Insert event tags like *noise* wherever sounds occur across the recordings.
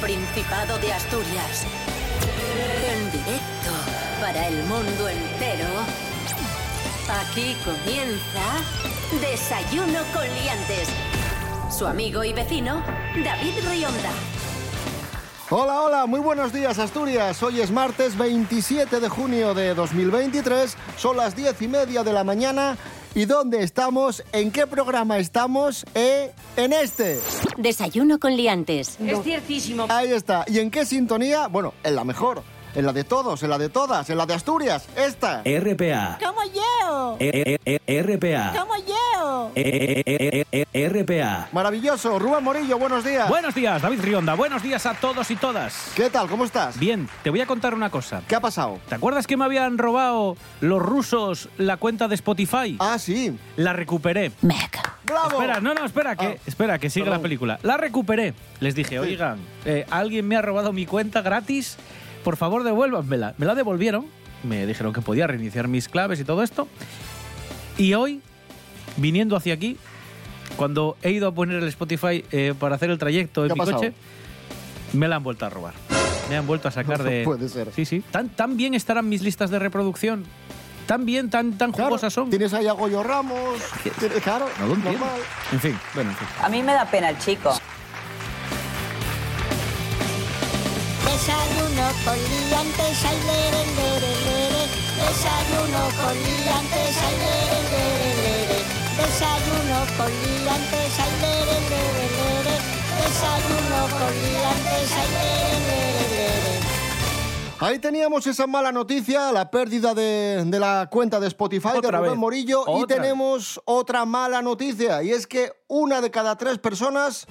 Principado de Asturias. En directo para el mundo entero. Aquí comienza Desayuno con Liantes. Su amigo y vecino, David Rionda. Hola, hola, muy buenos días Asturias. Hoy es martes 27 de junio de 2023, son las diez y media de la mañana. ¿Y dónde estamos? ¿En qué programa estamos? Eh, en este. Desayuno con Liantes. Es ciertísimo. Ahí está. ¿Y en qué sintonía? Bueno, en la mejor. En la de todos, en la de todas, en la de Asturias. Esta. RPA. ¡Como yo! E- e- e- RPA. ¡Como E- e- e- RPA. Maravilloso. Rubén Morillo, buenos días. Buenos días, David Rionda. Buenos días a todos y todas. ¿Qué tal? ¿Cómo estás? Bien, te voy a contar una cosa. ¿Qué ha pasado? ¿Te acuerdas que me habían robado los rusos la cuenta de Spotify? Ah, sí. La recuperé. Meca. ¡Bravo! Espera, no, no, espera, que, Ah, espera, que sigue perdón. la película. La recuperé. Les dije, oigan, eh, alguien me ha robado mi cuenta gratis, por favor devuélvanmela. Me la devolvieron, me dijeron que podía reiniciar mis claves y todo esto. Y hoy, viniendo hacia aquí, cuando he ido a poner el Spotify eh, para hacer el trayecto ¿Qué en mi pasado? coche, me la han vuelto a robar. Me han vuelto a sacar *laughs* No de... puede ser. Sí, sí. ¿Tan, tan bien estarán mis listas de reproducción. Tan bien, tan, tan Claro, jugosas son. Tienes ahí a Goyo Ramos. tienes- Claro, No normal. En fin, bueno, en fin. A mí me da pena el chico. Desayuno con liantes, ay, lere, lere, lere. Desayuno con liantes, ay, lere. Desayuno con liantes, ay, lere, lere, lere. Desayuno con liantes, ay, lere, lere, lere. Ahí teníamos esa mala noticia, la pérdida de, de la cuenta de Spotify de Rubén vez. Morillo. Y tenemos otra mala noticia, y es que una de cada tres personas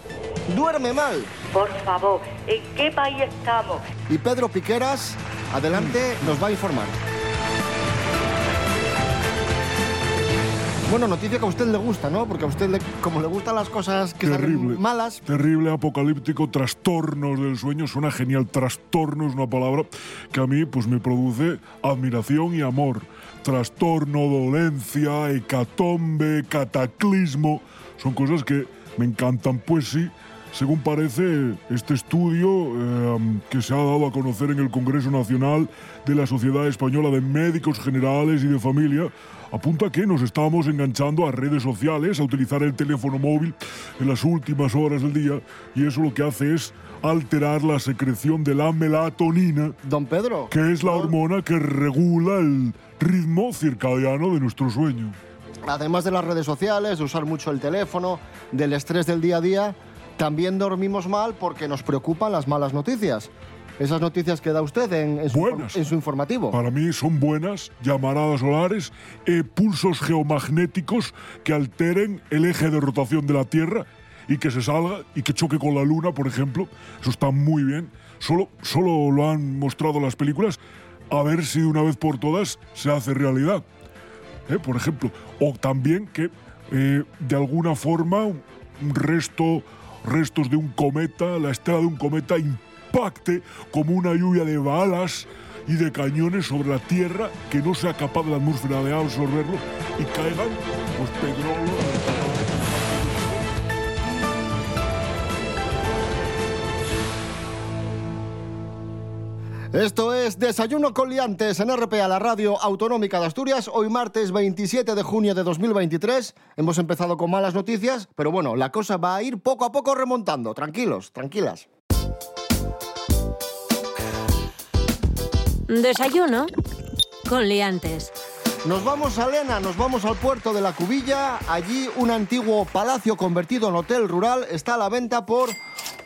duerme mal. Por favor, ¿en qué país estamos? Y Pedro Piqueras, adelante, nos va a informar. Bueno, noticia que a usted le gusta, ¿no? Porque a usted, le- como le gustan las cosas que Terrible. salen malas, Terrible, apocalíptico, trastornos del sueño. Suena genial. Trastorno es una palabra que a mí pues, me produce admiración y amor. Trastorno, dolencia, hecatombe, cataclismo. Son cosas que me encantan. Pues sí, según parece, este estudio eh, que se ha dado a conocer en el Congreso Nacional de la Sociedad Española de Médicos Generales y de Familia apunta que nos estamos enganchando a redes sociales, a utilizar el teléfono móvil en las últimas horas del día y eso lo que hace es alterar la secreción de la melatonina, don Pedro. que es la hormona que regula el ritmo circadiano de nuestro sueño. Además de las redes sociales, de usar mucho el teléfono, del estrés del día a día, también dormimos mal porque nos preocupan las malas noticias. Esas noticias que da usted en, en su, Buenas. en su informativo. Para mí son buenas llamaradas solares, eh, pulsos geomagnéticos que alteren el eje de rotación de la Tierra y que se salga y que choque con la Luna, por ejemplo. Eso está muy bien. Solo, solo lo han mostrado las películas. A ver si de una vez por todas se hace realidad. ¿eh? por ejemplo. O también que eh, de alguna forma un resto, restos de un cometa, la estela de un cometa impacte como una lluvia de balas y de cañones sobre la Tierra que no sea capaz la atmósfera de absorberlo y caigan pues petróleo. Esto es Desayuno con Liantes en RPA, la radio autonómica de Asturias. Hoy martes 27 de junio de 2023. Hemos empezado con malas noticias, pero bueno, la cosa va a ir poco a poco remontando. Tranquilos, tranquilas. Desayuno con Liantes. Nos vamos a Lena, nos vamos al puerto de la Cubilla. Allí un antiguo palacio convertido en hotel rural está a la venta por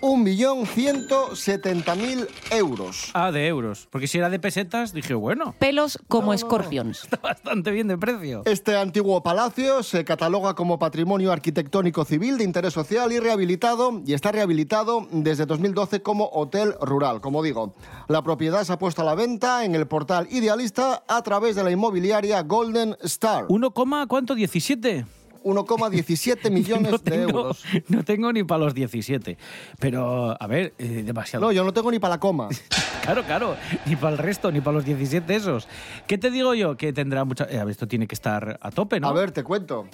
1.170.000 euros. Ah, de euros. Porque si era de pesetas, dije, bueno, Pelos como escorpions. *laughs* está bastante bien de precio. Este antiguo palacio se cataloga como patrimonio arquitectónico civil de interés social y rehabilitado y está rehabilitado desde 2012 como hotel rural, como digo. La propiedad se ha puesto a la venta en el portal Idealista a través de la inmobiliaria Golden Star. ¿Uno coma cuánto? ¿17? 1,17 *laughs* millones no de tengo, euros. No tengo ni para los 17. Pero, a ver, eh, demasiado. No, yo no tengo ni para la coma. *laughs* Claro, claro. Ni para el resto, ni para los 17 esos. ¿Qué te digo yo? Que tendrá mucha... eh, a ver, esto tiene que estar a tope, ¿no? A ver, te cuento.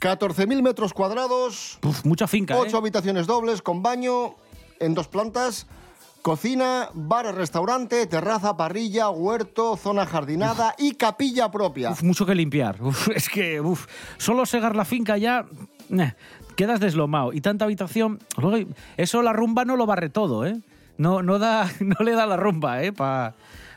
14.000 metros cuadrados, Uf, mucha finca, ¿eh? 8 habitaciones dobles con baño en dos plantas. Cocina, bar, restaurante, terraza, parrilla, huerto, zona jardinada y capilla propia. Uf, mucho que limpiar. *laughs* Uf, es que, uf, solo segar la finca ya. eh, quedas deslomado. Y tanta habitación. luego, eso la rumba no lo barre todo, ¿eh? No, no, da, *laughs* no le da la rumba, ¿eh? Pa,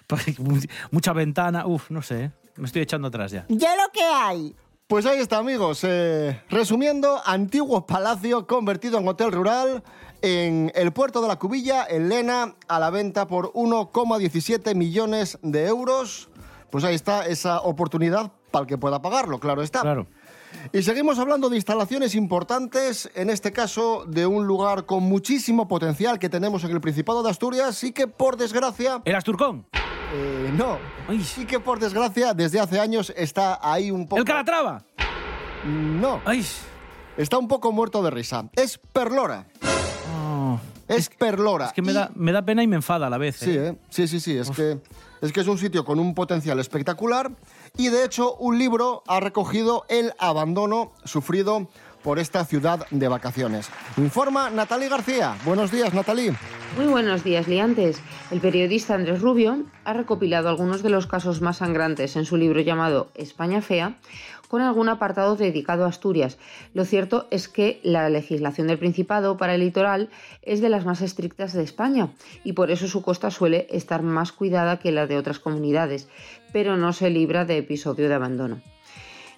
pa- *laughs* mucha ventana. Uf, no sé. ¿eh? Me estoy echando atrás ya. Ya lo que hay. Pues ahí está, amigos. Eh, resumiendo, antiguo palacio convertido en hotel rural en el puerto de la Cubilla, en Lena, a la venta por 1,17 millones de euros. Pues ahí está esa oportunidad para el que pueda pagarlo, claro está. Claro. Y seguimos hablando de instalaciones importantes, en este caso de un lugar con muchísimo potencial que tenemos en el Principado de Asturias y que por desgracia, ¿El Asturcón? eh, no, Ay. y que por desgracia desde hace años está ahí un poco... ¿El Calatrava? No, Ay. está un poco muerto de risa. Es Perlora, Es, Perlora. es que me Y- da, me da pena y me enfada a la vez. Sí, ¿eh? ¿eh? sí, sí, sí, es que, es que es un sitio con un potencial espectacular y de hecho un libro ha recogido el abandono sufrido por esta ciudad de vacaciones. Informa Natalie García. Buenos días, Natalie. Muy buenos días, liantes. El periodista Andrés Rubio ha recopilado algunos de los casos más sangrantes en su libro llamado España Fea, con algún apartado dedicado a Asturias. Lo cierto es que la legislación del Principado para el litoral es de las más estrictas de España y por eso su costa suele estar más cuidada que la de otras comunidades, pero no se libra de episodio de abandono.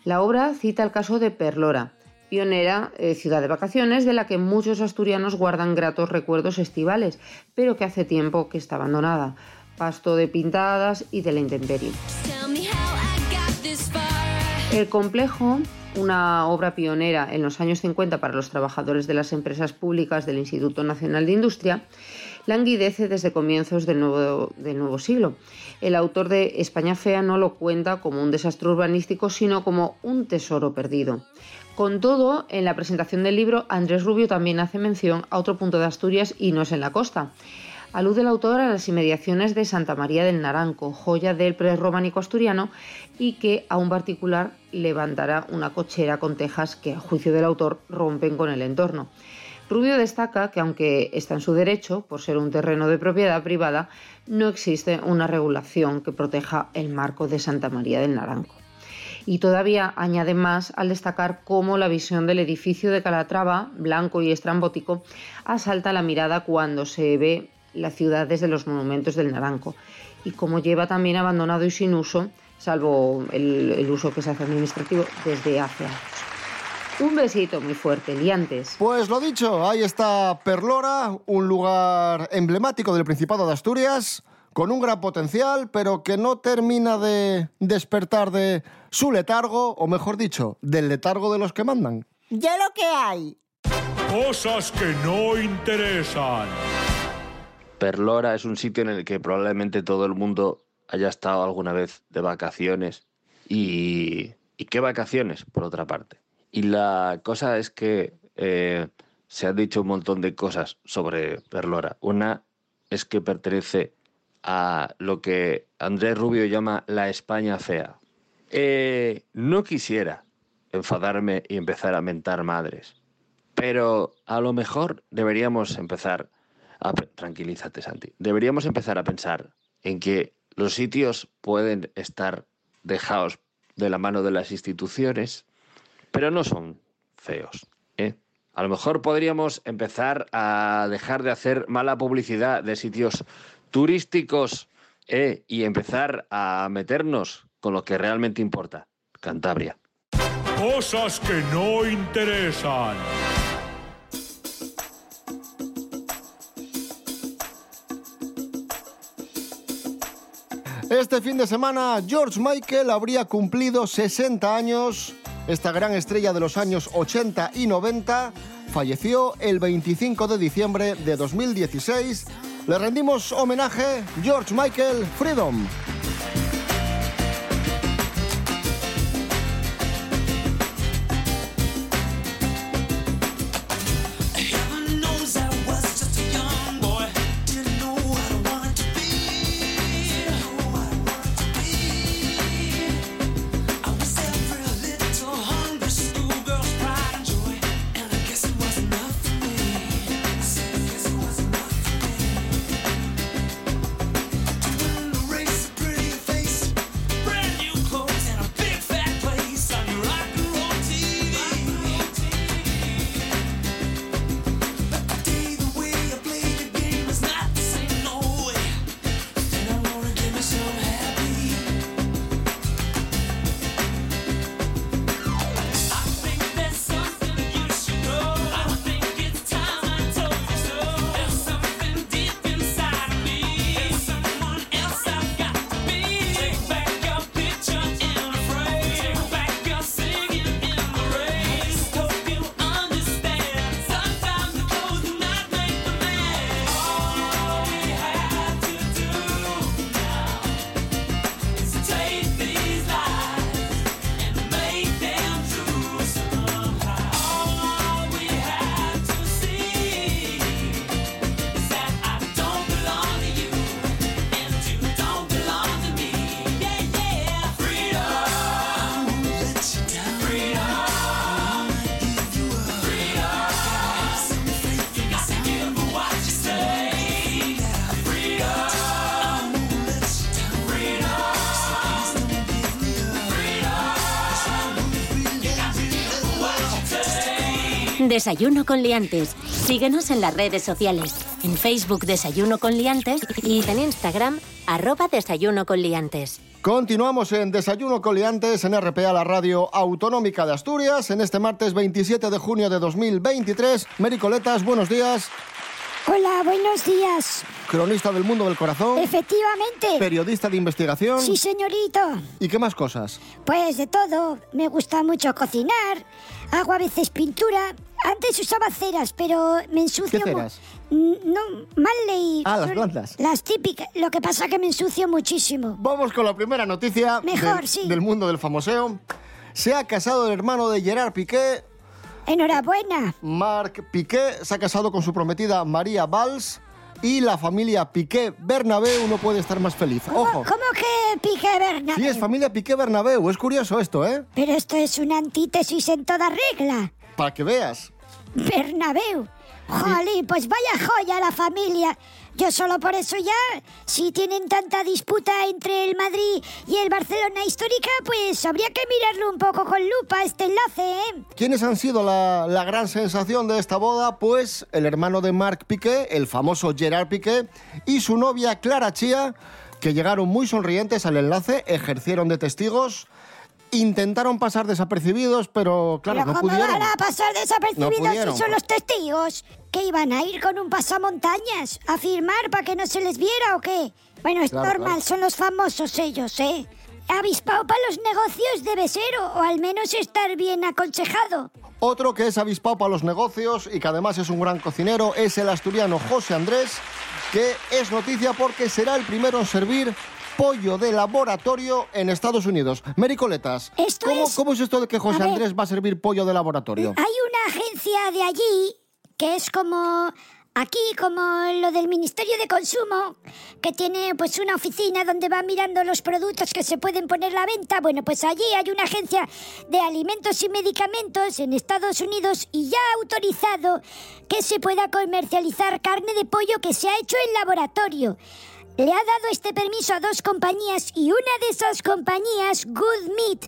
La obra cita el caso de Perlora, pionera eh, ciudad de vacaciones de la que muchos asturianos guardan gratos recuerdos estivales, pero que hace tiempo que está abandonada. Pasto de pintadas y de la intemperie. El complejo, una obra pionera en los años 50 para los trabajadores de las empresas públicas del Instituto Nacional de Industria, languidece desde comienzos del nuevo, siglo. El autor de España Fea no lo cuenta como un desastre urbanístico, sino como un tesoro perdido. Con todo, en la presentación del libro, Andrés Rubio también hace mención a otro punto de Asturias y no es en la costa. Alude el autor a las inmediaciones de Santa María del Naranco, joya del prerrománico asturiano, y que a un particular levantará una cochera con tejas que, a juicio del autor, rompen con el entorno. Rubio destaca que, aunque está en su derecho, por ser un terreno de propiedad privada, no existe una regulación que proteja el marco de Santa María del Naranco. Y todavía añade más al destacar cómo la visión del edificio de Calatrava, blanco y estrambótico, asalta la mirada cuando se ve la ciudad desde los monumentos del Naranco y cómo lleva también abandonado y sin uso, salvo el, el uso que se hace administrativo, desde hace años. Un besito muy fuerte, liantes. Pues lo dicho, ahí está Perlora, un lugar emblemático del Principado de Asturias, con un gran potencial, pero que no termina de despertar de su letargo, o mejor dicho, del letargo de los que mandan. Ya lo que hay. Cosas que no interesan. Perlora es un sitio en el que probablemente todo el mundo haya estado alguna vez de vacaciones. Y, ¿y qué vacaciones, por otra parte? Y la cosa es que eh, se han dicho un montón de cosas sobre Perlora. Una es que pertenece a lo que Andrés Rubio llama la España fea. Eh, no quisiera enfadarme y empezar a mentar madres, pero a lo mejor deberíamos empezar a... pe- Tranquilízate, Santi. Deberíamos empezar a pensar en que los sitios pueden estar dejados de la mano de las instituciones, pero no son feos. ¿eh? A lo mejor podríamos empezar a dejar de hacer mala publicidad de sitios turísticos ¿eh? y empezar a meternos con lo que realmente importa, Cantabria. Cosas que no interesan. Este fin de semana, George Michael habría cumplido 60 años. Esta gran estrella de los años 80 y 90 falleció el 25 de diciembre de 2016. Le rendimos homenaje, George Michael Freedom. Desayuno con liantes. Síguenos en las redes sociales. En Facebook Desayuno con liantes y en Instagram arroba Desayuno con liantes. Continuamos en Desayuno Coliantes en RPA, la radio autonómica de Asturias, en este martes 27 de junio de 2023. Mericoletas, buenos días. Hola, buenos días. Cronista del mundo del corazón. Efectivamente. Periodista de investigación. Sí, señorito. ¿Y qué más cosas? Pues de todo. Me gusta mucho cocinar. Hago a veces pintura. Antes usaba ceras, pero me ensucio. ¿Qué ceras? No, mal leí. Ah, las Son blancas. Las típicas. Lo que pasa que me ensucio muchísimo. Vamos con la primera noticia Mejor, del, sí. del mundo del famoseo. Se ha casado el hermano de Gerard Piqué. Enhorabuena. Marc Piqué se ha casado con su prometida María Valls. Y la familia Piqué Bernabéu no puede estar más feliz. Ojo. ¿Cómo que Piqué Bernabéu? Sí, es familia Piqué Bernabéu. Es curioso esto, ¿eh? Pero esto es una antítesis en toda regla. Para que veas. Bernabéu. Jolín, pues vaya joya la familia. Yo solo por eso ya, si tienen tanta disputa entre el Madrid y el Barcelona histórica, pues habría que mirarlo un poco con lupa este enlace, ¿eh? ¿Quiénes han sido la, la gran sensación de esta boda? Pues el hermano de Marc Piqué, el famoso Gerard Piqué, y su novia Clara Chía, que llegaron muy sonrientes al enlace, ejercieron de testigos, intentaron pasar desapercibidos, pero claro, Pero no ¿cómo pudieron. van a pasar No desapercibidos pudieron. si son los testigos? ¿Que iban a ir con un pasamontañas? ¿A firmar para que no se les viera o qué? Bueno, es Claro, normal, claro. son los famosos ellos, ¿eh? Avispado para los negocios debe ser, o, o al menos estar bien aconsejado. Otro que es avispado para los negocios y que además es un gran cocinero es el asturiano José Andrés, que es noticia porque será el primero en servir pollo de laboratorio en Estados Unidos. Mericoletas, Esto ¿cómo, es- ¿cómo es esto de que José A ver. Andrés va a servir pollo de laboratorio? Hay una agencia de allí que es como aquí, como lo del Ministerio de Consumo, que tiene pues una oficina donde va mirando los productos que se pueden poner a la venta. Bueno, pues allí hay una agencia de alimentos y medicamentos en Estados Unidos y ya ha autorizado que se pueda comercializar carne de pollo que se ha hecho en laboratorio. Le ha dado este permiso a dos compañías y una de esas compañías, Good Meat,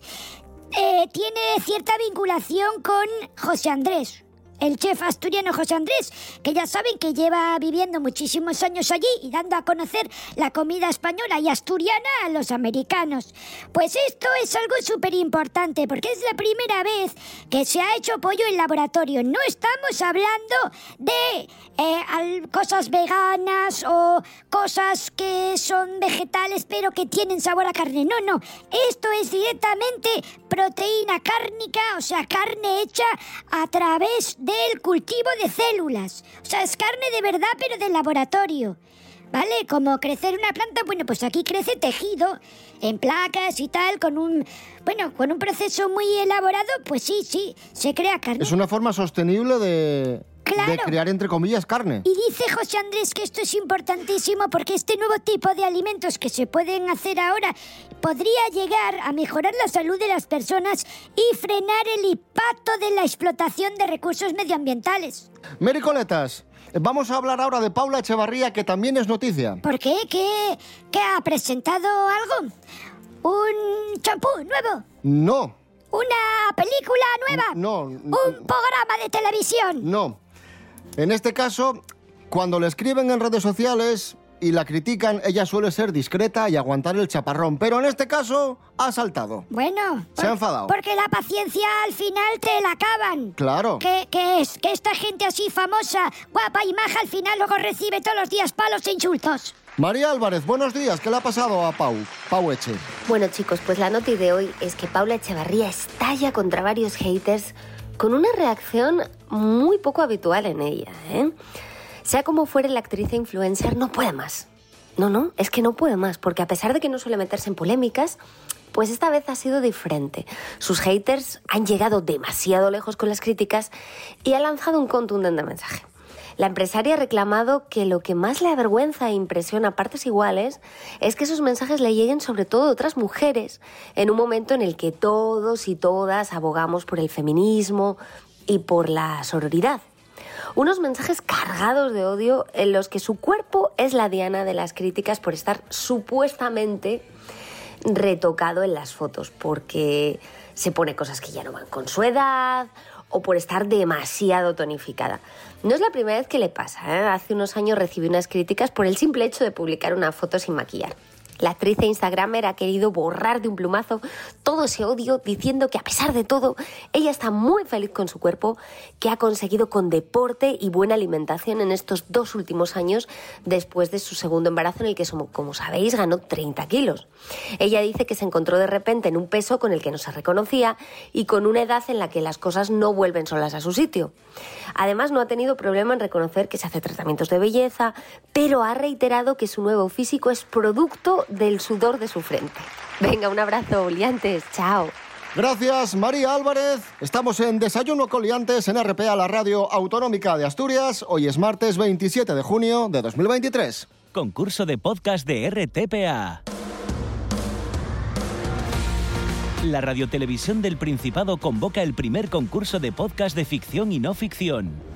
eh, tiene cierta vinculación con José Andrés. El chef asturiano José Andrés, que ya saben que lleva viviendo muchísimos años allí y dando a conocer la comida española y asturiana a los americanos. Pues esto es algo súper importante porque es la primera vez que se ha hecho pollo en laboratorio. No estamos hablando de eh, cosas veganas o cosas que son vegetales pero que tienen sabor a carne. No, no. Esto es directamente proteína cárnica, o sea, carne hecha a través del cultivo de células. O sea, es carne de verdad pero de laboratorio. ¿Vale? Como crecer una planta, bueno, pues aquí crece tejido en placas y tal, con un, bueno, con un proceso muy elaborado, pues sí, sí, se crea carne. Es una forma sostenible de, Claro. de crear, entre comillas, carne. Y dice José Andrés que esto es importantísimo porque este nuevo tipo de alimentos que se pueden hacer ahora podría llegar a mejorar la salud de las personas y frenar el impacto de la explotación de recursos medioambientales. Mericoletas, vamos a hablar ahora de Paula Echevarría, que también es noticia. ¿Por qué? ¿Qué, qué ha presentado algo? ¿Un champú nuevo? No, ¿Una película nueva? no, ¿Un programa de televisión? no. En este caso, cuando le escriben en redes sociales y la critican, ella suele ser discreta y aguantar el chaparrón. Pero en este caso, ha saltado. Bueno, Se ha enfadado. porque la paciencia al final te la acaban. Claro. Que, que es que esta gente así famosa, guapa y maja al final luego recibe todos los días palos e insultos. María Álvarez, buenos días. ¿Qué le ha pasado a Pau? Pau Eche. Bueno chicos, pues la noti de hoy es que Paula Echevarría estalla contra varios haters con una reacción muy poco habitual en ella. ¿eh? Sea como fuere la actriz e influencer, no puede más. No, no, es que no puede más, porque a pesar de que no suele meterse en polémicas, pues esta vez ha sido diferente. Sus haters han llegado demasiado lejos con las críticas y ha lanzado un contundente mensaje. La empresaria ha reclamado que lo que más le avergüenza e impresiona a partes iguales es que esos mensajes le lleguen sobre todo a otras mujeres en un momento en el que todos y todas abogamos por el feminismo y por la sororidad. Unos mensajes cargados de odio en los que su cuerpo es la diana de las críticas por estar supuestamente retocado en las fotos, porque se pone cosas que ya no van con su edad, o por estar demasiado tonificada. No es la primera vez que le pasa. ¿eh? Hace unos años recibí unas críticas por el simple hecho de publicar una foto sin maquillar. La actriz e Instagramer ha querido borrar de un plumazo todo ese odio diciendo que a pesar de todo, ella está muy feliz con su cuerpo, que ha conseguido con deporte y buena alimentación en estos dos últimos años después de su segundo embarazo en el que, como sabéis, ganó 30 kilos. Ella dice que se encontró de repente en un peso con el que no se reconocía y con una edad en la que las cosas no vuelven solas a su sitio. Además, no ha tenido problema en reconocer que se hace tratamientos de belleza, pero ha reiterado que su nuevo físico es producto del sudor de su frente. Venga, un abrazo, liantes. Chao. Gracias, María Álvarez. Estamos en Desayuno con Liantes en RPA, la radio autonómica de Asturias. Hoy es martes 27 de junio de 2023. Concurso de podcast de RTPA. La Radiotelevisión del Principado convoca el primer concurso de podcast de ficción y no ficción.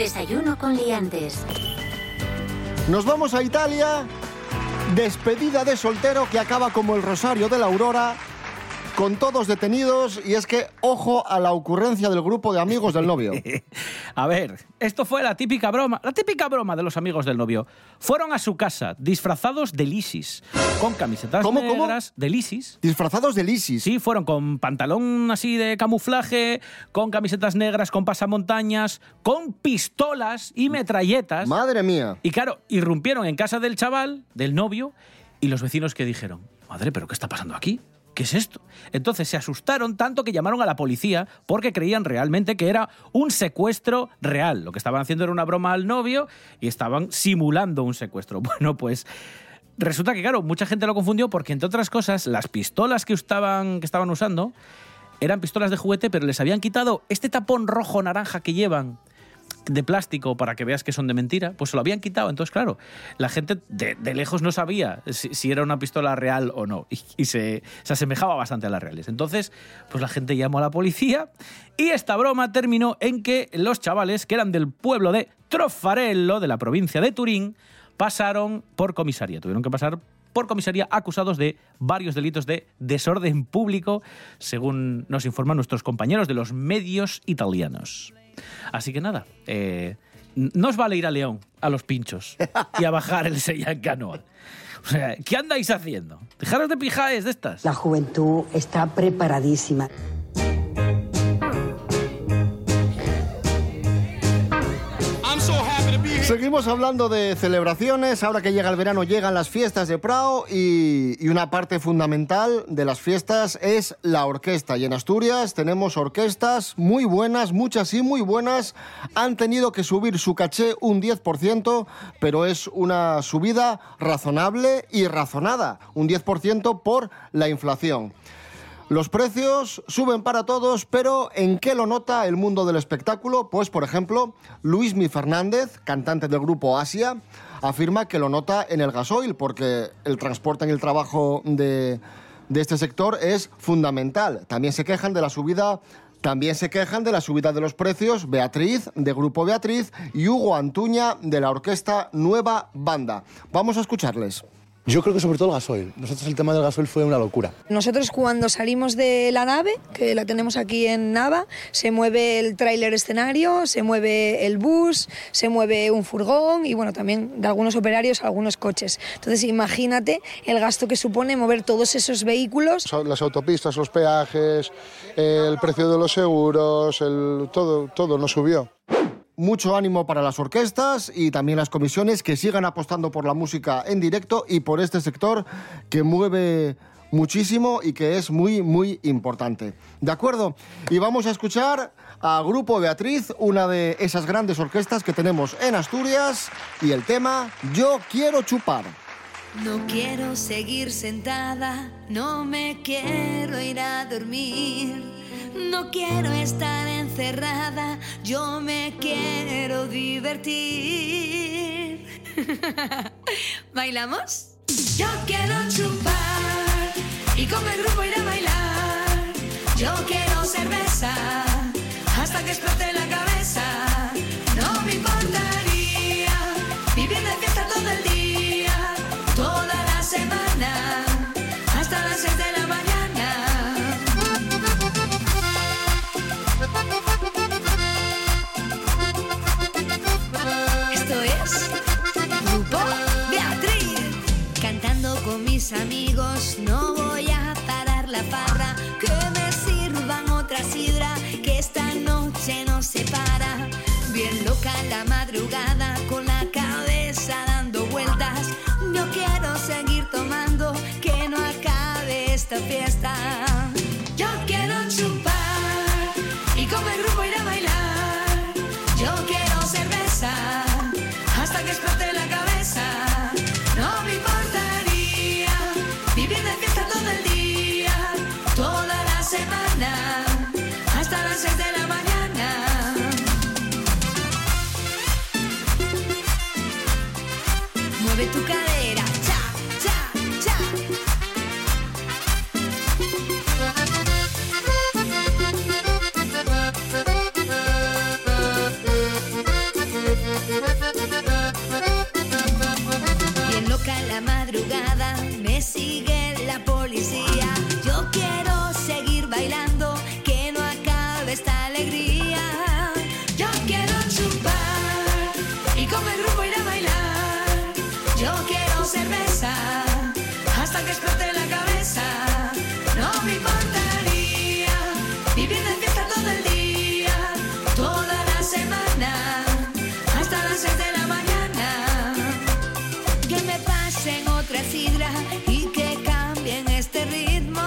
Desayuno con liantes. Nos vamos a Italia. Despedida de soltero que acaba como el rosario de la aurora, con todos detenidos. Y es que, ojo a la ocurrencia del grupo de amigos del novio. *laughs* A ver, esto fue la típica broma, la típica broma de los amigos del novio. Fueron a su casa disfrazados de lisis, con camisetas ¿Cómo, cómo? negras de lisis. Disfrazados de lisis. Sí, fueron con pantalón así de camuflaje, con camisetas negras, con pasamontañas, con pistolas y metralletas. Madre mía. Y claro, irrumpieron en casa del chaval, del novio, y los vecinos que dijeron, madre, pero ¿qué está pasando aquí? ¿Qué es esto? Entonces se asustaron tanto que llamaron a la policía porque creían realmente que era un secuestro real. Lo que estaban haciendo era una broma al novio y estaban simulando un secuestro. *laughs* Bueno, pues resulta que, claro, mucha gente lo confundió porque, entre otras cosas, las pistolas que estaban, que estaban usando eran pistolas de juguete, pero les habían quitado este tapón rojo-naranja que llevan de plástico para que veas que son de mentira, pues se lo habían quitado. Entonces, claro, la gente de, lejos no sabía si, era una pistola real o no y, y se, se, asemejaba bastante a las reales. Entonces, pues la gente llamó a la policía y esta broma terminó en que los chavales, que eran del pueblo de Trofarello, de la provincia de Turín, pasaron por comisaría. Tuvieron que pasar por comisaría acusados de varios delitos de desorden público, según nos informan nuestros compañeros de los medios italianos. Así que nada, eh, no os vale ir a León, a los pinchos, y a bajar el Sella en canoa. O sea, ¿qué andáis haciendo? Dejaros de pijaes de estas. La juventud está preparadísima. Seguimos hablando de celebraciones. Ahora que llega el verano, llegan las fiestas de Prado y, una parte fundamental de las fiestas es la orquesta. Y en Asturias tenemos orquestas muy buenas, muchas y muy buenas. Han tenido que subir su caché un 10%, pero es una subida razonable y razonada. Un 10% por la inflación. Los precios suben para todos, pero ¿en qué lo nota el mundo del espectáculo? Pues, por ejemplo, Luismi Fernández, cantante del grupo Asia, afirma que lo nota en el gasoil, porque el transporte en el trabajo de, de este sector es fundamental. También se quejan de la subida también se quejan de la subida de los precios Beatriz, de Grupo Beatriz, y Hugo Antuña, de la orquesta Nueva Banda. Vamos a escucharles. Yo creo que sobre todo el gasoil. Nosotros el tema del gasoil fue una locura. Nosotros cuando salimos de la nave, que la tenemos aquí en Nava, se mueve el tráiler escenario, se mueve el bus, se mueve un furgón y bueno, también de algunos operarios algunos coches. Entonces imagínate el gasto que supone mover todos esos vehículos. Las autopistas, los peajes, el precio de los seguros, el, todo, todo nos subió mucho ánimo para las orquestas y también las comisiones que sigan apostando por la música en directo y por este sector que mueve muchísimo y que es muy, muy importante. ¿De acuerdo? Y vamos a escuchar a Grupo Beatriz, una de esas grandes orquestas que tenemos en Asturias, y el tema Yo quiero chupar. No quiero seguir sentada, no me quiero ir a dormir, no quiero estar yo me quiero divertir. *laughs* ¿Bailamos? Yo quiero chupar y con el grupo ir a bailar. Yo quiero cerveza hasta que explote la cabeza. Amigos, no voy a parar la farra. Que me sirvan otra sidra, que esta noche no se para. Bien loca la madrugada, con la cabeza dando vueltas. Yo quiero seguir tomando, que no acabe esta fiesta. Yo quiero chupar y con el grupo ir a bailar. Yo quiero cerveza Cerveza hasta que explote la cabeza. No me importaría vivir de fiesta todo el día, toda la semana, hasta las 6 de la mañana. Que me pasen otra sidra y que cambien este ritmo.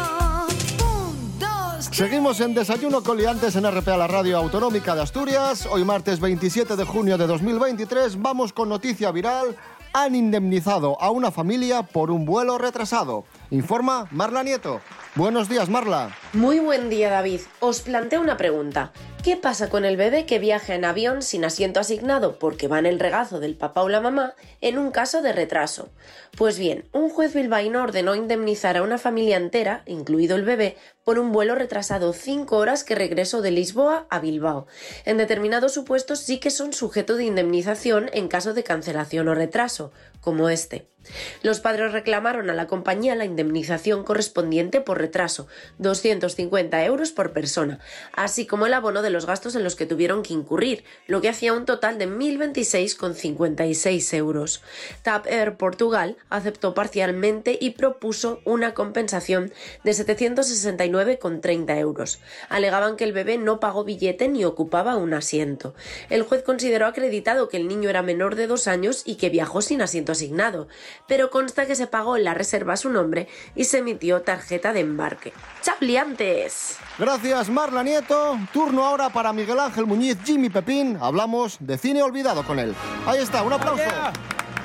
Seguimos en Desayuno Coliantes en RPA, la radio autonómica de Asturias. Hoy martes 27 de junio de 2023 vamos con noticia viral. Han indemnizado a una familia por un vuelo retrasado. Informa Marla Nieto. Buenos días, Marla. Muy buen día, David. Os planteo una pregunta. ¿Qué pasa con el bebé que viaja en avión sin asiento asignado porque va en el regazo del papá o la mamá en un caso de retraso? Pues bien, un juez bilbaíno ordenó indemnizar a una familia entera, incluido el bebé, por un vuelo retrasado 5 horas que regresó de Lisboa a Bilbao. En determinados supuestos sí que son sujeto de indemnización en caso de cancelación o retraso, como este. Los padres reclamaron a la compañía la indemnización correspondiente por retraso, 250 euros por persona, así como el abono de los gastos en los que tuvieron que incurrir, lo que hacía un total de 1.026,56 euros. TAP Air Portugal aceptó parcialmente y propuso una compensación de 769,30 euros. Alegaban que el bebé no pagó billete ni ocupaba un asiento. El juez consideró acreditado que el niño era menor de dos años y que viajó sin asiento asignado, pero consta que se pagó en la reserva a su nombre y se emitió tarjeta de embarque. ¡Chapliantes! Gracias, Marla Nieto. Turno ahora para Miguel Ángel Muñiz, Jimmy Pepín. Hablamos de cine olvidado con él. Ahí está, un aplauso.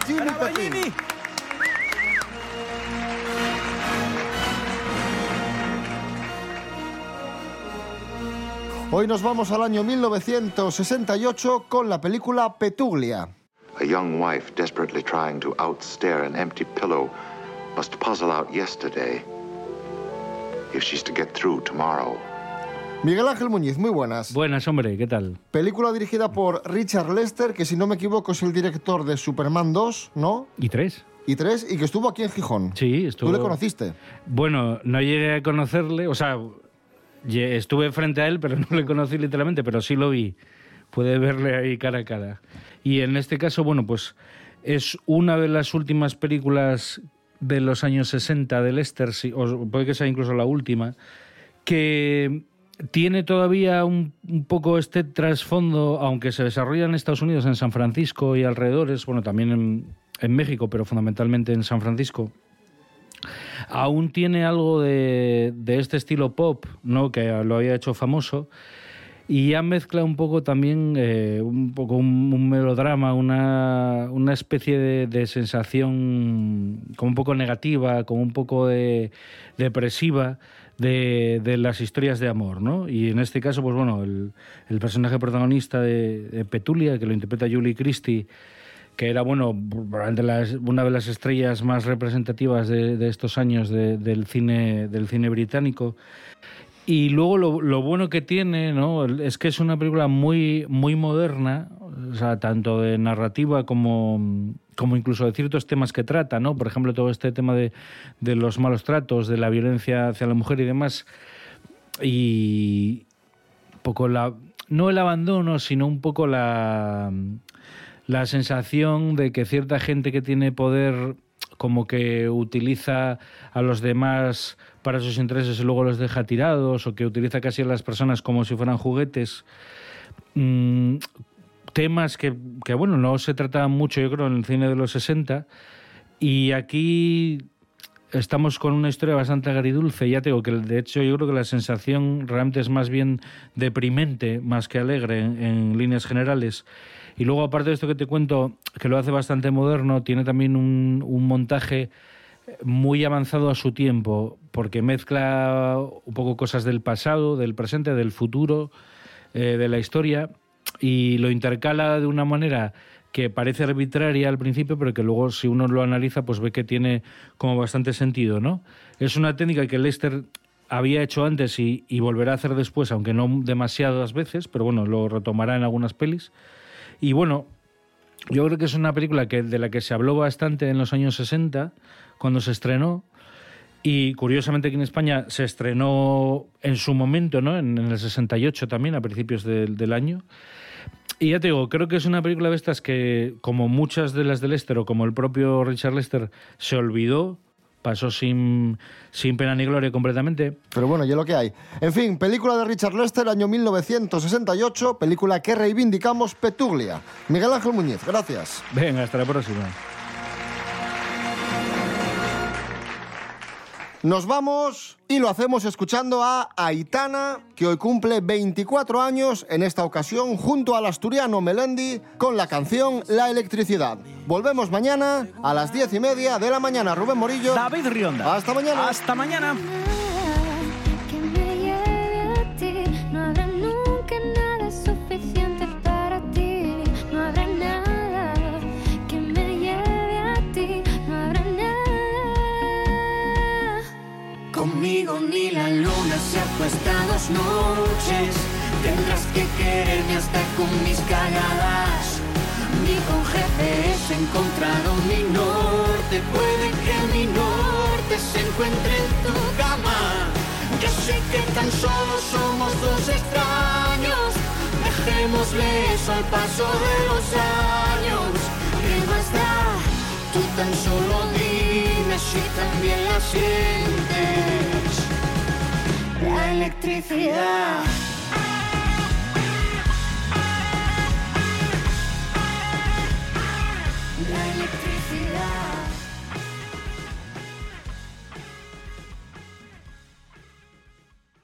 Jimmy Pepín. Hoy nos vamos al año 1968 con la película Petuglia. A young wife desperately trying to outstare an empty pillow must puzzle out yesterday if she's to get through tomorrow. Miguel Ángel Muñiz, muy buenas. Buenas, hombre, ¿qué tal? Película dirigida por Richard Lester, que si no me equivoco es el director de Superman 2, ¿no? ¿Y tres? Y tres, y que estuvo aquí en Gijón. Sí, estuvo. ¿Tú le conociste? Bueno, no llegué a conocerle, o sea, estuve frente a él, pero *laughs* no le conocí literalmente, pero sí lo vi. Puede verle ahí cara a cara. Y en este caso, bueno, pues es una de las últimas películas de los años 60 de Lester, o puede que sea incluso la última, que tiene todavía un, un poco este trasfondo, aunque se desarrolla en Estados Unidos, en San Francisco y alrededores, bueno, también en, en México, pero fundamentalmente en San Francisco, aún tiene algo de, de este estilo pop, ¿no? que lo había hecho famoso, y ya mezcla un poco también eh, un poco un, melodrama, una, una especie de, de sensación como un poco negativa, como un poco de, depresiva de, de las historias de amor, ¿no? Y en este caso, pues bueno, el, el personaje protagonista de, Petulia, que lo interpreta Julie Christie, que era, bueno, las- una de las estrellas más representativas de, estos años de- del, cine, del cine británico. Y luego lo, lo bueno que tiene, ¿no? Es que es una película muy, muy moderna, o sea, tanto de narrativa como, como incluso de ciertos temas que trata, ¿no? Por ejemplo, todo este tema de, de los malos tratos, de la violencia hacia la mujer y demás. Y poco la. No el abandono, sino un poco la. La sensación de que cierta gente que tiene poder como que utiliza a los demás para sus intereses y luego los deja tirados o que utiliza casi a las personas como si fueran juguetes. Mm, temas que, que, bueno, no se trataban mucho, yo creo, en el cine de los 60. Y aquí estamos con una historia bastante agridulce. Ya te digo que, de hecho, yo creo que la sensación realmente es más bien deprimente, más que alegre en líneas generales. Y luego, aparte de esto que te cuento, que lo hace bastante moderno, tiene también un, montaje muy avanzado a su tiempo, porque mezcla un poco cosas del pasado, del presente, del futuro, eh, de la historia, y lo intercala de una manera que parece arbitraria al principio, pero que luego si uno lo analiza, pues ve que tiene como bastante sentido, ¿no? Es una técnica que Lester había hecho antes y volverá a hacer después, aunque no demasiadas veces, pero bueno, lo retomará en algunas pelis. Y bueno, yo creo que es una película que, de la que se habló bastante en los años 60, cuando se estrenó. Y curiosamente aquí en España se estrenó en su momento, ¿no? En, en el 68 también, a principios del- del año. Y ya te digo, creo que es una película de estas que, como muchas de las de Lester o como el propio Richard Lester, se olvidó, pasó sin, sin pena ni gloria completamente. Pero bueno, ya lo que hay. En fin, película de Richard Lester, año 1968, película que reivindicamos Petuglia. Miguel Ángel Muñiz, gracias. Venga, hasta la próxima. Nos vamos y lo hacemos escuchando a Aitana, que hoy cumple 24 años, en esta ocasión junto al asturiano Melendi, con la canción La Electricidad. Volvemos mañana a las 10 y media de la mañana. Rubén Morillo. David Rionda. Hasta mañana. Hasta mañana. Encuentre en tu cama. Yo sé que tan solo somos dos extraños. Dejémosle eso al paso de los años. ¿Qué más da? Tú tan solo dime si también la sientes. La electricidad.